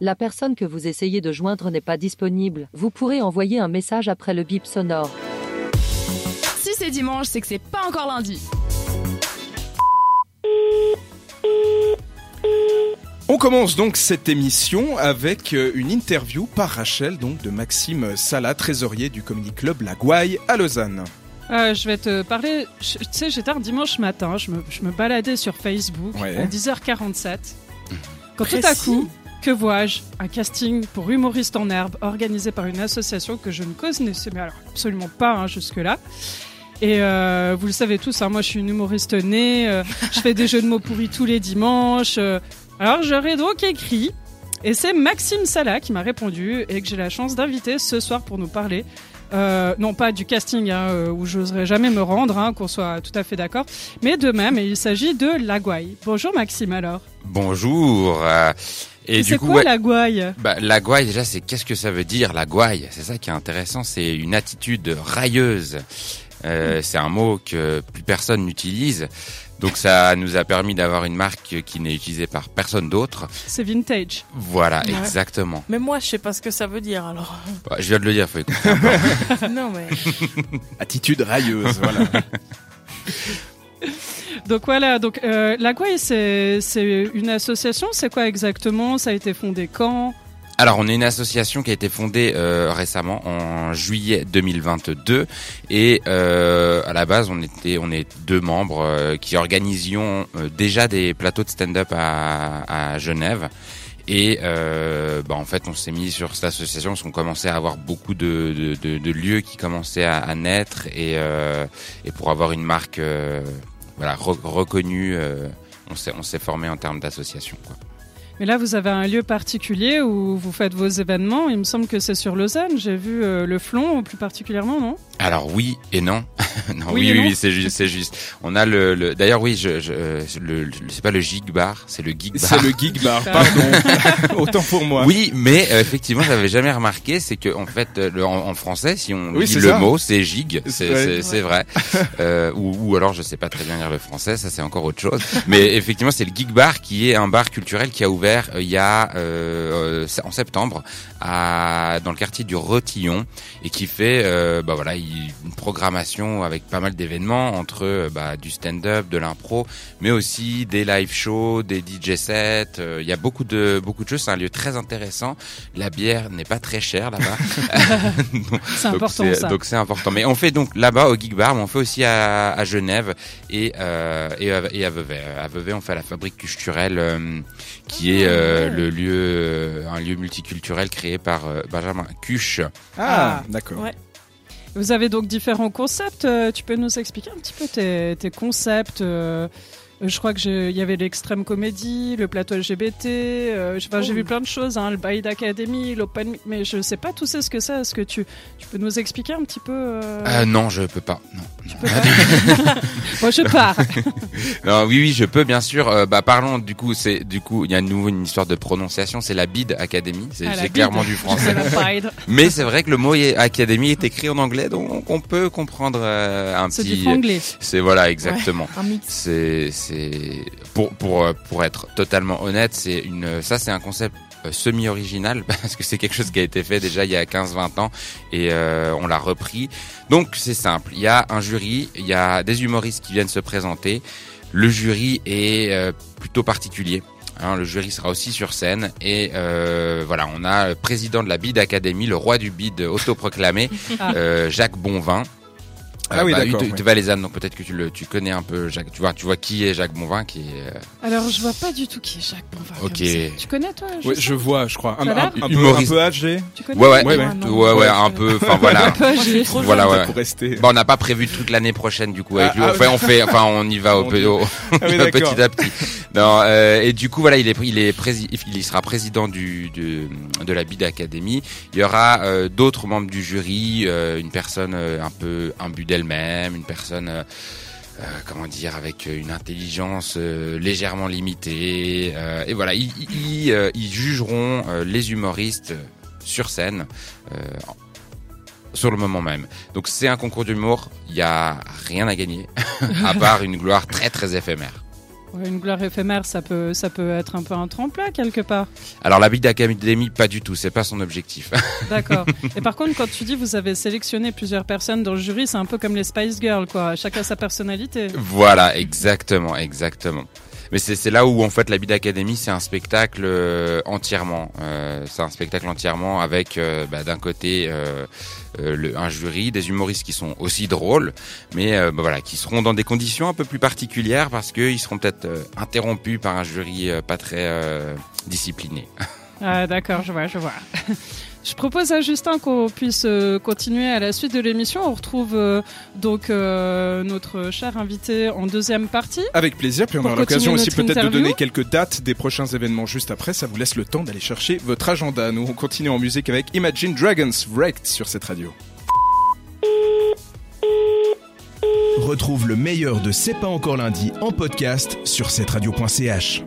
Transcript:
La personne que vous essayez de joindre n'est pas disponible. Vous pourrez envoyer un message après le bip sonore. Si c'est dimanche, c'est que c'est pas encore lundi. On commence donc cette émission avec euh, une interview par Rachel donc de Maxime Salah, trésorier du Comedy Club La Gouaille à Lausanne. Euh, je vais te parler. Tu sais, j'étais un dimanche matin, je me, je me baladais sur Facebook Ouais. à 10h47. Quand tout à coup, que vois-je? Un casting pour humoriste en herbe organisé par une association que je ne connaissais mais alors absolument pas hein, jusque-là. Et euh, vous le savez tous, hein, moi je suis une humoriste née, euh, je fais des jeux de mots pourris tous les dimanches. euh. alors j'aurais donc écrit, et c'est Maxime Salah qui m'a répondu et que j'ai la chance d'inviter ce soir pour nous parler non pas du casting hein, où j'oserais jamais me rendre, hein, qu'on soit tout à fait d'accord, mais de même, il s'agit de La Gouaille. Bonjour Maxime alors. Bonjour. Et du c'est coup, quoi ouais, La Gouaille bah, la gouaille, déjà, c'est qu'est-ce que ça veut dire, la gouaille? C'est ça qui est intéressant, c'est une attitude railleuse. Euh, c'est un mot que plus personne n'utilise. Donc ça nous a permis d'avoir une marque qui n'est utilisée par personne d'autre. C'est vintage. Voilà, Ouais. exactement. Mais moi, je sais pas ce que ça veut dire alors. Bah, je viens de le dire, faut écouter. non, mais. Attitude railleuse, voilà. Donc voilà, donc euh, La Gouaille c'est une association, c'est quoi exactement? Ça a été fondé quand? Alors, on est une association qui a été fondée euh, récemment en juillet 2022 et euh, à la base, on était, on est deux membres euh, qui organisions euh, déjà des plateaux de stand-up à, à Genève. Et euh, bah, en fait, on s'est mis sur cette association parce qu'on commençait à avoir beaucoup de, de, de- de lieux qui commençaient à, à naître et, euh, et pour avoir une marque voilà re- reconnue, euh, on s'est formé en termes d'association. Mais là, vous avez un lieu particulier où vous faites vos événements. Il me semble que c'est sur Lausanne. J'ai vu euh, le Flon plus particulièrement, non? Alors oui et non. non Oui oui, oui, c'est juste, c'est juste. On a le, le- d'ailleurs oui, je, je, euh, le, le- c'est pas le gig bar, c'est le geek bar. C'est le geek bar, pardon. Autant pour moi. Oui, mais euh, effectivement, j'avais jamais remarqué, c'est que en fait, euh, le- en, en français, si on Oui, dit c'est le ça. mot, c'est gig, c'est Ouais. c'est- c'est vrai. Euh, ou, ou alors, je sais pas très bien lire le français, ça c'est encore autre chose. Mais effectivement, c'est le geek bar qui est un bar culturel qui a ouvert euh, il y a euh, euh, en septembre à dans le quartier du Rotillon et qui fait euh, bah voilà il- une programmation avec pas mal d'événements entre euh, bah, du stand-up, de l'impro, mais aussi des live shows, des DJ sets. euh, Il y a beaucoup de beaucoup de choses. C'est un lieu très intéressant. La bière n'est pas très chère là-bas. Donc, C'est important ça. Donc c'est important. Mais on fait donc là-bas au Geek Bar, mais on fait aussi à, à Genève et, euh, et, à, et à Vevey. À Vevey, on fait à la fabrique culturelle euh, qui est euh, le lieu, un lieu multiculturel créé par euh, Benjamin Cuche. Ah, Ah. d'accord. Ouais. Vous avez donc différents concepts. euh, Tu peux nous expliquer un petit peu tes, tes concepts euh, je crois que j'ai- il y avait l'extrême comédie, le plateau LGBT. euh, j'ai j'ai Oh. vu plein de choses, hein, le Baïd Academy, l'Open, mais je sais pas tout ça ce que c'est. Est-ce que tu, tu peux nous expliquer un petit peu euh, Euh, non, je peux pas. Non. Tu peux pas Moi, je pars. Non, oui, oui, je peux bien sûr. Euh, bah, parlons du coup. C'est du coup, il y a de nouveau une histoire de prononciation. C'est la Bid Academy. C'est Ah, clairement du français. Mais c'est vrai que le mot académie est écrit en anglais, donc on peut comprendre euh, un C'est petit. du franglais. C'est voilà exactement. Mix. C'est c'est pour pour euh, pour être totalement honnête, c'est une ça c'est un concept euh, semi-original parce que c'est quelque chose qui a été fait déjà il y a 15-20 ans et euh, on l'a repris. Donc c'est simple, il y a un jury, il y a des humoristes qui viennent se présenter. Le jury est euh, plutôt particulier. Hein, le jury sera aussi sur scène et euh, voilà, on a le président de la bid Academy, le roi du bid autoproclamé, Ah. euh, Jacques Bonvin. Ah oui, d'accord, De, ouais. de Valaisanne, donc peut-être que tu le, tu connais un peu Jacques. Tu vois, tu vois qui est Jacques Bonvin, qui est euh, Alors, je vois pas du tout qui est Jacques Bonvin. Ok. comme ça. Tu connais, toi Ouais, sais je vois, je crois. Un, un- un peu, un Humoriste. peu âgé. Tu connais ouais, ouais, Ouais, ouais, ouais. Ah, ouais, Ouais, un je- peu. Enfin voilà. Je trop Voilà, ouais. Pour rester. Bon, on n'a pas prévu de truc l'année prochaine du coup avec Ah, lui. ah, Enfin, on fait, enfin, on y va au, Ah oui, d'accord. petit à petit. Non, euh, et du coup, voilà, il est, il est il sera président du, de, de la Bid Academy. Il y aura euh, d'autres membres du jury, euh, une personne euh, un peu imbue d'elle-même, une personne, euh, euh, comment dire, avec une intelligence euh, légèrement limitée. et voilà, ils, ils, jugeront les humoristes sur scène. sur le moment même. Donc c'est un concours d'humour, il y a rien à gagner, à part une gloire très très éphémère. Une gloire éphémère, ça peut, ça peut être un peu un tremplin quelque part. Alors la Big Academy, pas du tout, c'est pas son objectif. D'accord. Et par contre, quand tu dis vous avez sélectionné plusieurs personnes dans le jury, c'est un peu comme les Spice Girls, quoi. Chacun sa personnalité. voilà, exactement, exactement. Mais c'est là où en fait la Bid Academy c'est un spectacle euh, entièrement. Euh, c'est un spectacle entièrement avec euh, bah, d'un côté le, un jury, des humoristes qui sont aussi drôles, mais bah, voilà qui seront dans des conditions un peu plus particulières parce qu'ils seront peut-être euh, interrompus par un jury euh, pas très euh, discipliné. Ah, d'accord, je vois, je vois. Je propose à Justin qu'on puisse euh, continuer à la suite de l'émission. On retrouve euh, donc euh, notre cher invité en deuxième partie. Avec plaisir, puis on aura l'occasion aussi peut-être de donner quelques dates des prochains événements juste après. Ça vous laisse le temps d'aller chercher votre agenda. Nous, on continue en musique avec Imagine Dragons, Wrecked sur cette radio. Retrouve le meilleur de C'est pas encore lundi en podcast sur cette radio.ch.